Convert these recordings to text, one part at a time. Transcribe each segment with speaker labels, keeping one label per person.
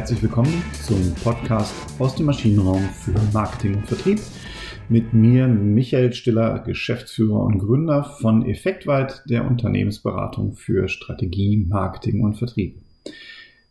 Speaker 1: Herzlich willkommen zum Podcast aus dem Maschinenraum für Marketing und Vertrieb. Mit mir Michael Stiller, Geschäftsführer und Gründer von Effektweit, der Unternehmensberatung für Strategie, Marketing und Vertrieb.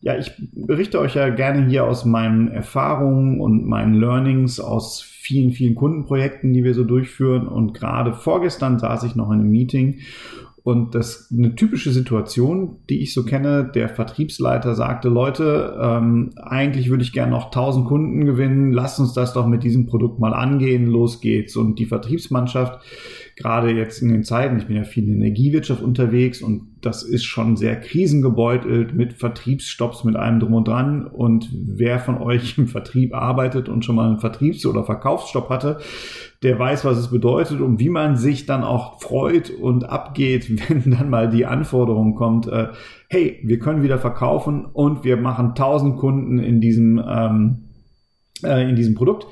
Speaker 1: Ja, ich berichte euch ja gerne hier aus meinen Erfahrungen und meinen Learnings aus vielen, vielen Kundenprojekten, die wir so durchführen. Und gerade vorgestern saß ich noch in einem Meeting und das eine typische Situation, die ich so kenne. Der Vertriebsleiter sagte, Leute, ähm, eigentlich würde ich gerne noch 1000 Kunden gewinnen. Lasst uns das doch mit diesem Produkt mal angehen. Los geht's. Und die Vertriebsmannschaft gerade jetzt in den Zeiten, ich bin ja viel in der Energiewirtschaft unterwegs und das ist schon sehr krisengebeutelt mit Vertriebsstopps, mit allem drum und dran. Und wer von euch im Vertrieb arbeitet und schon mal einen Vertriebs- oder Verkaufsstopp hatte, der weiß, was es bedeutet und wie man sich dann auch freut und abgeht, wenn dann mal die Anforderung kommt, äh, hey, wir können wieder verkaufen und wir machen 1000 Kunden in diesem, ähm, äh, in diesem Produkt.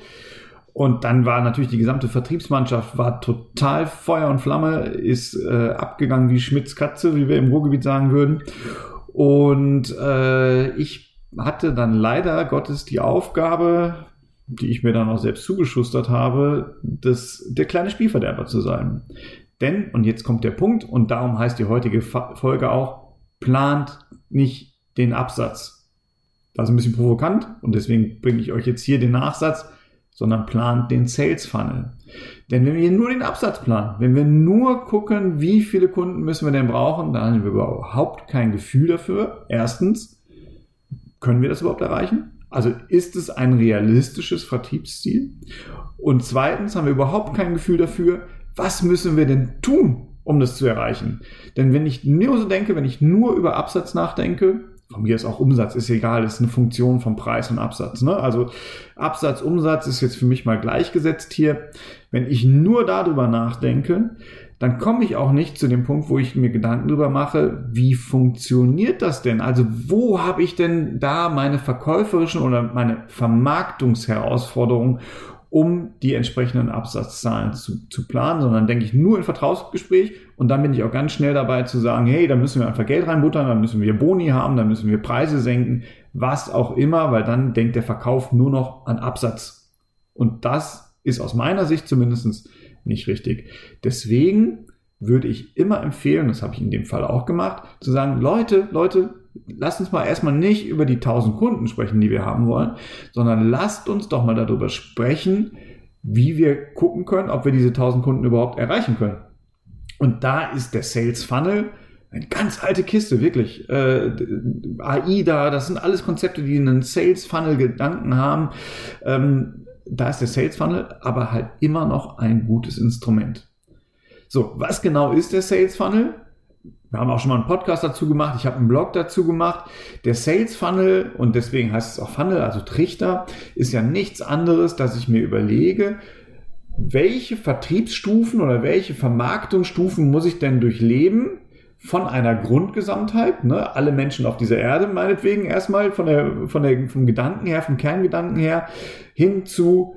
Speaker 1: Und dann war natürlich die gesamte Vertriebsmannschaft war total Feuer und Flamme, ist äh, abgegangen wie Schmitz Katze, wie wir im Ruhrgebiet sagen würden. Und äh, ich hatte dann leider Gottes die Aufgabe, die ich mir dann auch selbst zugeschustert habe, das, der kleine Spielverderber zu sein. Denn, und jetzt kommt der Punkt, und darum heißt die heutige Folge auch, plant nicht den Absatz. Das ist ein bisschen provokant und deswegen bringe ich euch jetzt hier den Nachsatz sondern plant den Sales Funnel. Denn wenn wir nur den Absatz planen, wenn wir nur gucken, wie viele Kunden müssen wir denn brauchen, dann haben wir überhaupt kein Gefühl dafür. Erstens, können wir das überhaupt erreichen? Also ist es ein realistisches Vertriebsziel? Und zweitens haben wir überhaupt kein Gefühl dafür, was müssen wir denn tun, um das zu erreichen? Denn wenn ich nur so denke, wenn ich nur über Absatz nachdenke, von mir ist auch Umsatz, ist egal, ist eine Funktion von Preis und Absatz. Ne? Also Absatz, Umsatz ist jetzt für mich mal gleichgesetzt hier. Wenn ich nur darüber nachdenke, dann komme ich auch nicht zu dem Punkt, wo ich mir Gedanken darüber mache, wie funktioniert das denn? Also wo habe ich denn da meine verkäuferischen oder meine Vermarktungsherausforderungen um die entsprechenden Absatzzahlen zu, zu planen, sondern denke ich nur in Vertrauensgespräch und dann bin ich auch ganz schnell dabei zu sagen, hey, da müssen wir einfach Geld reinbuttern, da müssen wir Boni haben, da müssen wir Preise senken, was auch immer, weil dann denkt der Verkauf nur noch an Absatz. Und das ist aus meiner Sicht zumindest nicht richtig. Deswegen würde ich immer empfehlen, das habe ich in dem Fall auch gemacht, zu sagen, Leute, Leute, lasst uns mal erstmal nicht über die 1000 Kunden sprechen, die wir haben wollen, sondern lasst uns doch mal darüber sprechen, wie wir gucken können, ob wir diese 1000 Kunden überhaupt erreichen können. Und da ist der Sales Funnel eine ganz alte Kiste, wirklich. Äh, AIDA, das sind alles Konzepte, die einen Sales Funnel Gedanken haben. Ähm, da ist der Sales Funnel aber halt immer noch ein gutes Instrument. So, was genau ist der Sales Funnel? Wir haben auch schon mal einen Podcast dazu gemacht. Ich habe einen Blog dazu gemacht. Der Sales Funnel, und deswegen heißt es auch Funnel, also Trichter, ist ja nichts anderes, dass ich mir überlege, welche Vertriebsstufen oder welche Vermarktungsstufen muss ich denn durchleben von einer Grundgesamtheit, ne? alle Menschen auf dieser Erde meinetwegen erstmal von der, von der, vom Gedanken her, vom Kerngedanken her, hin zu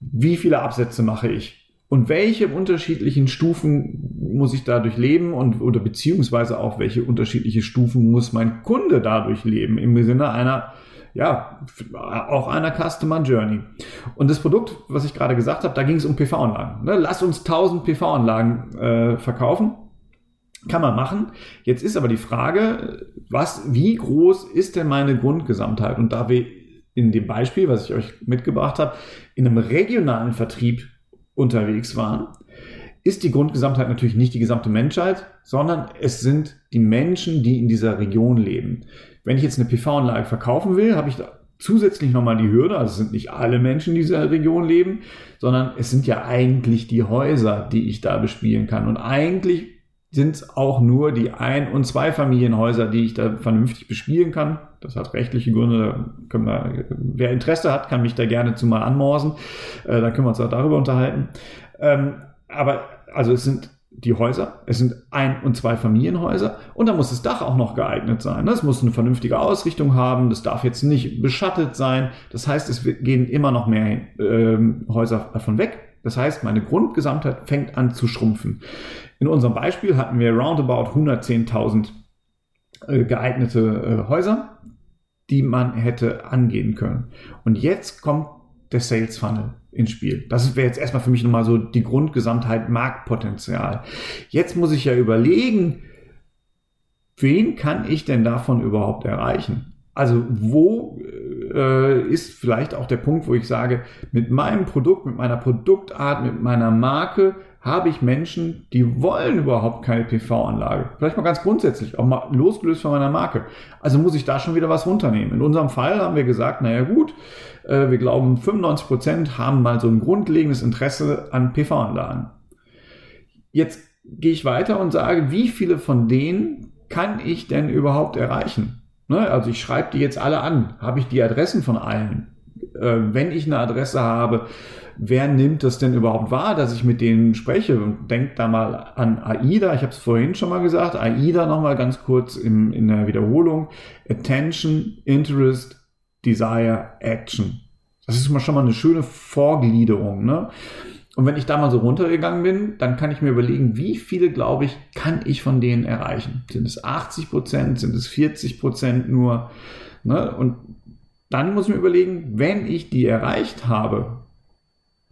Speaker 1: wie viele Absätze mache ich und welche unterschiedlichen Stufen muss ich dadurch leben und oder beziehungsweise auch welche unterschiedliche Stufen muss mein Kunde dadurch leben im Sinne einer ja, auch einer Customer Journey. Und das Produkt, was ich gerade gesagt habe, da ging es um PV-Anlagen. Ne? Lass uns 1000 PV-Anlagen äh, verkaufen. Kann man machen. Jetzt ist aber die Frage, was, wie groß ist denn meine Grundgesamtheit? Und da wir in dem Beispiel, was ich euch mitgebracht habe, in einem regionalen Vertrieb unterwegs waren, ist die Grundgesamtheit natürlich nicht die gesamte Menschheit, sondern es sind die Menschen, die in dieser Region leben. Wenn ich jetzt eine PV-Anlage verkaufen will, habe ich da zusätzlich nochmal die Hürde, also es sind nicht alle Menschen, die in dieser Region leben, sondern es sind ja eigentlich die Häuser, die ich da bespielen kann. Und eigentlich sind es auch nur die Ein- und Zweifamilienhäuser, die ich da vernünftig bespielen kann. Das hat rechtliche Gründe. Wir, wer Interesse hat, kann mich da gerne zu mal anmorsen. Äh, da können wir uns auch darüber unterhalten. Ähm, aber also es sind die Häuser, es sind Ein- und Zweifamilienhäuser und da muss das Dach auch noch geeignet sein. Das muss eine vernünftige Ausrichtung haben, das darf jetzt nicht beschattet sein. Das heißt, es gehen immer noch mehr äh, Häuser davon weg. Das heißt, meine Grundgesamtheit fängt an zu schrumpfen. In unserem Beispiel hatten wir roundabout 110.000 äh, geeignete äh, Häuser. Die man hätte angehen können. Und jetzt kommt der Sales Funnel ins Spiel. Das wäre jetzt erstmal für mich nochmal so die Grundgesamtheit Marktpotenzial. Jetzt muss ich ja überlegen, wen kann ich denn davon überhaupt erreichen? Also wo äh, ist vielleicht auch der Punkt, wo ich sage, mit meinem Produkt, mit meiner Produktart, mit meiner Marke habe ich Menschen, die wollen überhaupt keine PV-Anlage. Vielleicht mal ganz grundsätzlich, auch mal losgelöst von meiner Marke. Also muss ich da schon wieder was runternehmen. In unserem Fall haben wir gesagt, naja gut, äh, wir glauben 95 Prozent haben mal so ein grundlegendes Interesse an PV-Anlagen. Jetzt gehe ich weiter und sage, wie viele von denen kann ich denn überhaupt erreichen? Ne? Also ich schreibe die jetzt alle an. Habe ich die Adressen von allen? Äh, wenn ich eine Adresse habe, wer nimmt das denn überhaupt wahr, dass ich mit denen spreche? Und denkt da mal an AIDA, ich habe es vorhin schon mal gesagt, AIDA nochmal ganz kurz im, in der Wiederholung. Attention, Interest, Desire, Action. Das ist schon mal eine schöne Vorgliederung. Ne? Und wenn ich da mal so runtergegangen bin, dann kann ich mir überlegen, wie viele, glaube ich, kann ich von denen erreichen? Sind es 80 Prozent? Sind es 40 Prozent nur? Ne? Und dann muss ich mir überlegen, wenn ich die erreicht habe,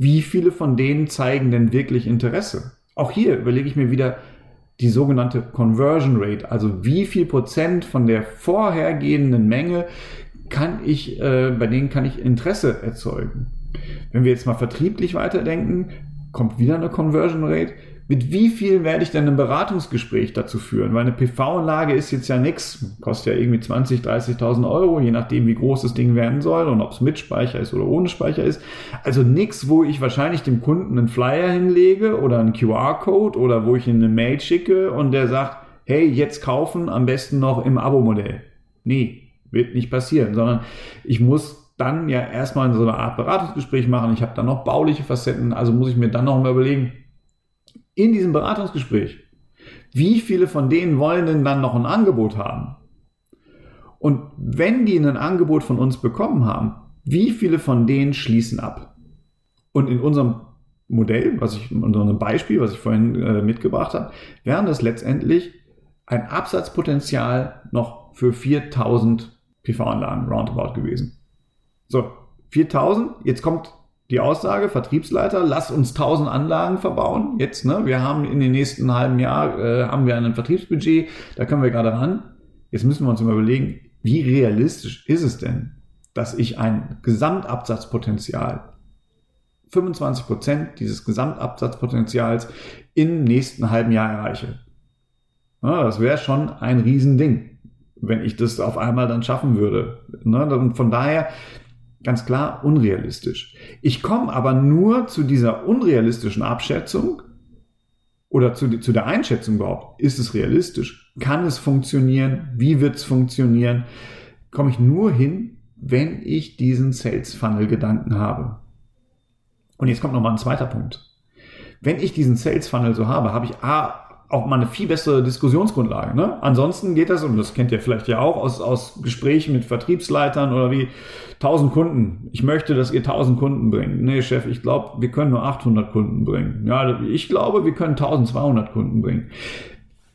Speaker 1: wie viele von denen zeigen denn wirklich Interesse? Auch hier überlege ich mir wieder die sogenannte Conversion Rate, also wie viel Prozent von der vorhergehenden Menge kann ich, äh, bei denen kann ich Interesse erzeugen. Wenn wir jetzt mal vertrieblich weiterdenken, kommt wieder eine Conversion Rate. Mit wie viel werde ich denn ein Beratungsgespräch dazu führen? Weil eine PV-Anlage ist jetzt ja nichts, kostet ja irgendwie 20, 30.000 Euro, je nachdem, wie groß das Ding werden soll und ob es mit Speicher ist oder ohne Speicher ist. Also nichts, wo ich wahrscheinlich dem Kunden einen Flyer hinlege oder einen QR-Code oder wo ich ihm eine Mail schicke und der sagt, hey, jetzt kaufen, am besten noch im Abo-Modell. Nee, wird nicht passieren, sondern ich muss dann ja erstmal so eine Art Beratungsgespräch machen. Ich habe dann noch bauliche Facetten, also muss ich mir dann noch mal überlegen, in diesem Beratungsgespräch, wie viele von denen wollen denn dann noch ein Angebot haben? Und wenn die ein Angebot von uns bekommen haben, wie viele von denen schließen ab? Und in unserem Modell, was ich, in unserem Beispiel, was ich vorhin äh, mitgebracht habe, wären das letztendlich ein Absatzpotenzial noch für 4000 PV-Anlagen roundabout gewesen. So, 4000, jetzt kommt die Aussage, Vertriebsleiter, lass uns 1000 Anlagen verbauen. Jetzt, ne, wir haben in den nächsten halben Jahr, äh, haben wir ein Vertriebsbudget, da können wir gerade ran. Jetzt müssen wir uns mal überlegen, wie realistisch ist es denn, dass ich ein Gesamtabsatzpotenzial, 25 Prozent dieses Gesamtabsatzpotenzials im nächsten halben Jahr erreiche. Ja, das wäre schon ein Riesending wenn ich das auf einmal dann schaffen würde. Ne? Von daher ganz klar unrealistisch. Ich komme aber nur zu dieser unrealistischen Abschätzung oder zu, zu der Einschätzung überhaupt. Ist es realistisch? Kann es funktionieren? Wie wird es funktionieren? Komme ich nur hin, wenn ich diesen Sales Funnel Gedanken habe. Und jetzt kommt noch mal ein zweiter Punkt. Wenn ich diesen Sales Funnel so habe, habe ich A, auch mal eine viel bessere Diskussionsgrundlage. Ne? Ansonsten geht das, und das kennt ihr vielleicht ja auch aus, aus Gesprächen mit Vertriebsleitern oder wie 1000 Kunden. Ich möchte, dass ihr 1000 Kunden bringt. Nee, Chef, ich glaube, wir können nur 800 Kunden bringen. Ja, ich glaube, wir können 1200 Kunden bringen.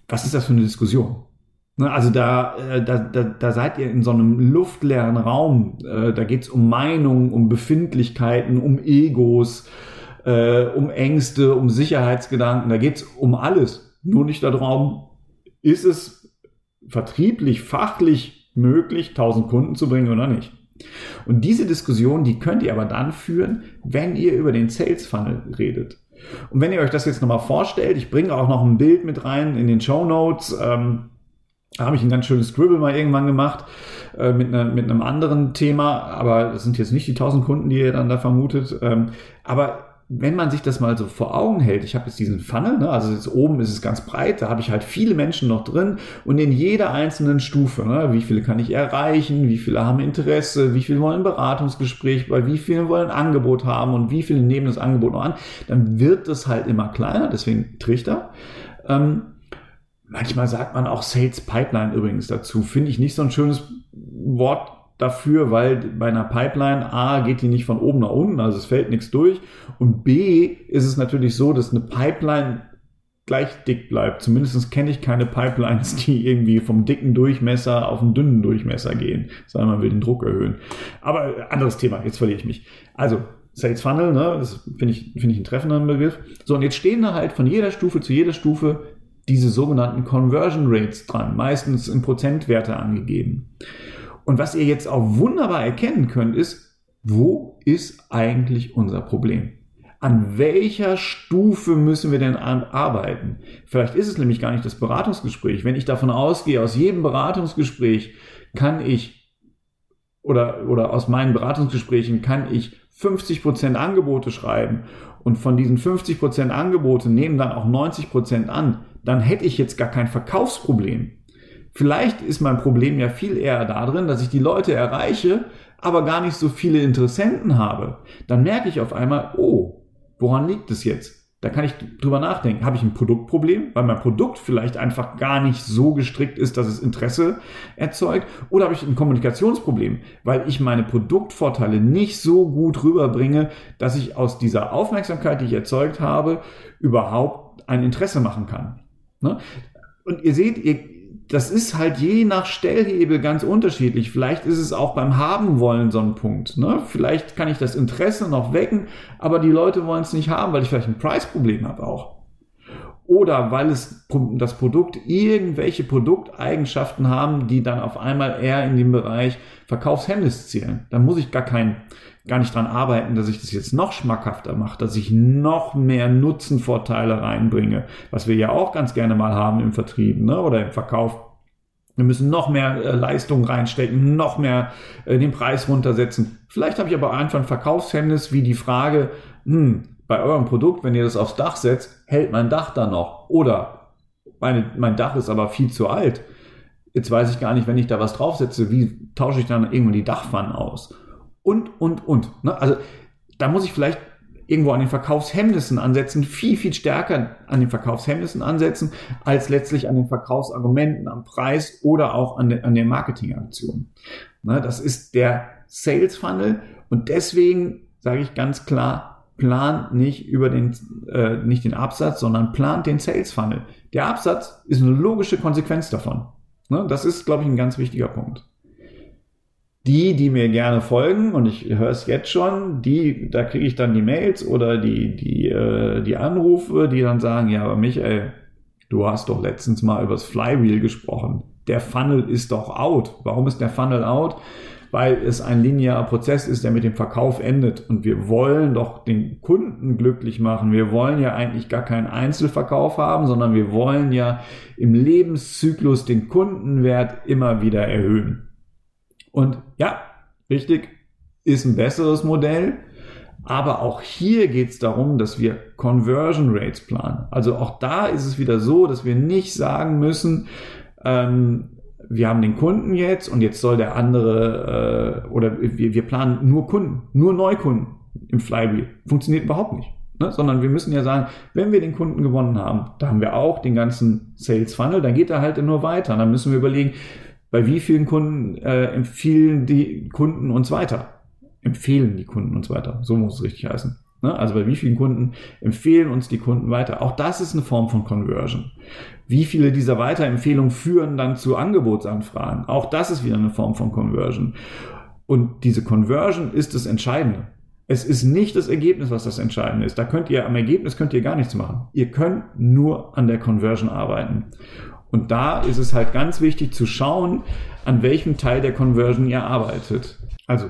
Speaker 1: Was ist das für eine Diskussion? Ne, also da, äh, da, da, da seid ihr in so einem luftleeren Raum. Äh, da geht's um Meinungen, um Befindlichkeiten, um Egos, äh, um Ängste, um Sicherheitsgedanken. Da geht's um alles nur nicht darum, ist es vertrieblich, fachlich möglich, 1000 Kunden zu bringen oder nicht. Und diese Diskussion, die könnt ihr aber dann führen, wenn ihr über den Sales Funnel redet. Und wenn ihr euch das jetzt nochmal vorstellt, ich bringe auch noch ein Bild mit rein in den Show Notes. Ähm, da habe ich ein ganz schönes Scribble mal irgendwann gemacht äh, mit, ne, mit einem anderen Thema, aber das sind jetzt nicht die 1000 Kunden, die ihr dann da vermutet. Ähm, aber wenn man sich das mal so vor Augen hält, ich habe jetzt diesen Funnel, ne, also jetzt oben ist es ganz breit, da habe ich halt viele Menschen noch drin und in jeder einzelnen Stufe, ne, wie viele kann ich erreichen, wie viele haben Interesse, wie viele wollen ein Beratungsgespräch, bei wie vielen wollen ein Angebot haben und wie viele nehmen das Angebot noch an, dann wird das halt immer kleiner, deswegen Trichter. Ähm, manchmal sagt man auch Sales Pipeline übrigens dazu, finde ich nicht so ein schönes Wort dafür, weil bei einer Pipeline A geht die nicht von oben nach unten, also es fällt nichts durch. Und B ist es natürlich so, dass eine Pipeline gleich dick bleibt. Zumindest kenne ich keine Pipelines, die irgendwie vom dicken Durchmesser auf einen dünnen Durchmesser gehen. Sagen man will den Druck erhöhen. Aber anderes Thema, jetzt verliere ich mich. Also, Sales Funnel, ne, das finde ich, finde ich ein treffender Begriff. So, und jetzt stehen da halt von jeder Stufe zu jeder Stufe diese sogenannten Conversion Rates dran, meistens in Prozentwerte angegeben. Und was ihr jetzt auch wunderbar erkennen könnt, ist, wo ist eigentlich unser Problem? An welcher Stufe müssen wir denn arbeiten? Vielleicht ist es nämlich gar nicht das Beratungsgespräch. Wenn ich davon ausgehe, aus jedem Beratungsgespräch kann ich oder, oder aus meinen Beratungsgesprächen kann ich 50% Angebote schreiben und von diesen 50% Angebote nehmen dann auch 90% an, dann hätte ich jetzt gar kein Verkaufsproblem. Vielleicht ist mein Problem ja viel eher darin, dass ich die Leute erreiche, aber gar nicht so viele Interessenten habe. Dann merke ich auf einmal, oh, woran liegt es jetzt? Da kann ich drüber nachdenken. Habe ich ein Produktproblem, weil mein Produkt vielleicht einfach gar nicht so gestrickt ist, dass es Interesse erzeugt? Oder habe ich ein Kommunikationsproblem, weil ich meine Produktvorteile nicht so gut rüberbringe, dass ich aus dieser Aufmerksamkeit, die ich erzeugt habe, überhaupt ein Interesse machen kann? Ne? Und ihr seht, ihr, das ist halt je nach Stellhebel ganz unterschiedlich. Vielleicht ist es auch beim Haben wollen so ein Punkt. Ne? Vielleicht kann ich das Interesse noch wecken, aber die Leute wollen es nicht haben, weil ich vielleicht ein Preisproblem habe auch. Oder weil es das Produkt irgendwelche Produkteigenschaften haben, die dann auf einmal eher in den Bereich Verkaufshemmnis zielen. Da muss ich gar kein, gar nicht dran arbeiten, dass ich das jetzt noch schmackhafter mache, dass ich noch mehr Nutzenvorteile reinbringe, was wir ja auch ganz gerne mal haben im Vertrieb ne, oder im Verkauf. Wir müssen noch mehr äh, Leistung reinstecken, noch mehr äh, den Preis runtersetzen. Vielleicht habe ich aber einfach ein Verkaufshemmnis wie die Frage, hm, bei eurem Produkt, wenn ihr das aufs Dach setzt, hält mein Dach dann noch. Oder meine, mein Dach ist aber viel zu alt. Jetzt weiß ich gar nicht, wenn ich da was draufsetze, wie tausche ich dann irgendwann die Dachpfannen aus? Und, und, und. Ne? Also da muss ich vielleicht irgendwo an den Verkaufshemmnissen ansetzen, viel, viel stärker an den Verkaufshemmnissen ansetzen, als letztlich an den Verkaufsargumenten, am Preis oder auch an, de, an der Marketingaktion. Ne? Das ist der Sales Funnel und deswegen sage ich ganz klar, plant nicht über den, äh, nicht den Absatz, sondern plant den Sales Funnel. Der Absatz ist eine logische Konsequenz davon. Ne? Das ist, glaube ich, ein ganz wichtiger Punkt. Die, die mir gerne folgen, und ich höre es jetzt schon, die, da kriege ich dann die Mails oder die, die, äh, die Anrufe, die dann sagen, ja, aber Michael, du hast doch letztens mal übers Flywheel gesprochen. Der Funnel ist doch out. Warum ist der Funnel out? weil es ein linearer Prozess ist, der mit dem Verkauf endet. Und wir wollen doch den Kunden glücklich machen. Wir wollen ja eigentlich gar keinen Einzelverkauf haben, sondern wir wollen ja im Lebenszyklus den Kundenwert immer wieder erhöhen. Und ja, richtig, ist ein besseres Modell. Aber auch hier geht es darum, dass wir Conversion Rates planen. Also auch da ist es wieder so, dass wir nicht sagen müssen, ähm, wir haben den Kunden jetzt und jetzt soll der andere äh, oder wir, wir planen nur Kunden, nur Neukunden im Flywheel. Funktioniert überhaupt nicht. Ne? Sondern wir müssen ja sagen, wenn wir den Kunden gewonnen haben, da haben wir auch den ganzen Sales Funnel, dann geht er halt nur weiter. Dann müssen wir überlegen, bei wie vielen Kunden äh, empfehlen die Kunden uns weiter? Empfehlen die Kunden uns weiter. So muss es richtig heißen. Ne? Also bei wie vielen Kunden empfehlen uns die Kunden weiter? Auch das ist eine Form von Conversion. Wie viele dieser Weiterempfehlungen führen dann zu Angebotsanfragen? Auch das ist wieder eine Form von Conversion. Und diese Conversion ist das Entscheidende. Es ist nicht das Ergebnis, was das Entscheidende ist. Da könnt ihr am Ergebnis könnt ihr gar nichts machen. Ihr könnt nur an der Conversion arbeiten. Und da ist es halt ganz wichtig zu schauen, an welchem Teil der Conversion ihr arbeitet. Also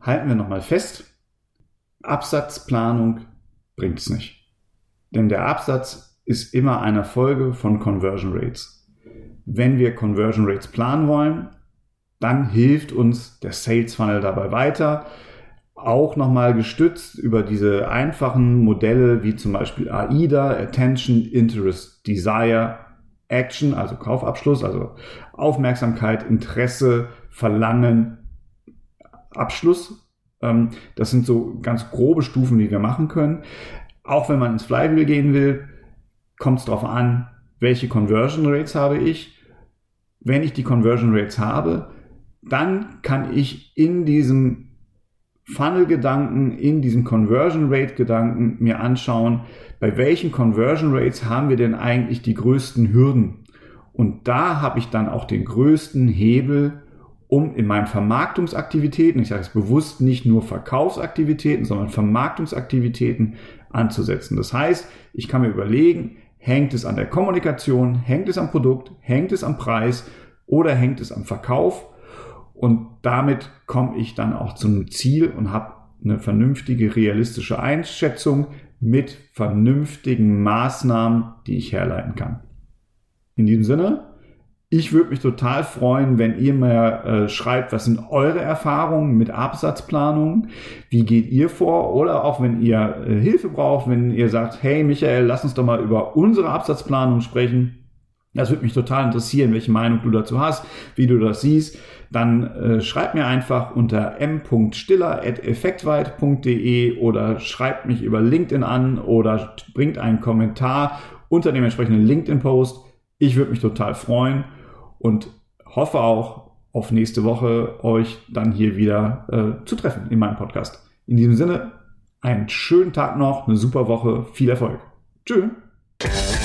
Speaker 1: halten wir nochmal fest. Absatzplanung bringt es nicht. Denn der Absatz ist immer eine Folge von Conversion Rates. Wenn wir Conversion Rates planen wollen, dann hilft uns der Sales Funnel dabei weiter. Auch nochmal gestützt über diese einfachen Modelle wie zum Beispiel AIDA, Attention, Interest, Desire, Action, also Kaufabschluss, also Aufmerksamkeit, Interesse, Verlangen, Abschluss ähm, das sind so ganz grobe Stufen, die wir machen können. Auch wenn man ins Flywheel gehen will, kommt es darauf an, welche Conversion Rates habe ich. Wenn ich die Conversion Rates habe, dann kann ich in diesem Funnel-Gedanken, in diesen Conversion Rate-Gedanken mir anschauen, bei welchen Conversion Rates haben wir denn eigentlich die größten Hürden? Und da habe ich dann auch den größten Hebel, um in meinen Vermarktungsaktivitäten, ich sage es bewusst nicht nur Verkaufsaktivitäten, sondern Vermarktungsaktivitäten anzusetzen. Das heißt, ich kann mir überlegen, hängt es an der Kommunikation, hängt es am Produkt, hängt es am Preis oder hängt es am Verkauf? Und damit komme ich dann auch zum Ziel und habe eine vernünftige, realistische Einschätzung mit vernünftigen Maßnahmen, die ich herleiten kann. In diesem Sinne, ich würde mich total freuen, wenn ihr mir äh, schreibt, was sind eure Erfahrungen mit Absatzplanung? Wie geht ihr vor? Oder auch wenn ihr äh, Hilfe braucht, wenn ihr sagt, hey Michael, lass uns doch mal über unsere Absatzplanung sprechen. Das würde mich total interessieren, welche Meinung du dazu hast, wie du das siehst. Dann äh, schreib mir einfach unter m.stiller.effektweit.de oder schreibt mich über LinkedIn an oder bringt einen Kommentar unter dem entsprechenden LinkedIn-Post. Ich würde mich total freuen und hoffe auch auf nächste Woche euch dann hier wieder äh, zu treffen in meinem Podcast. In diesem Sinne, einen schönen Tag noch, eine super Woche, viel Erfolg. Tschüss.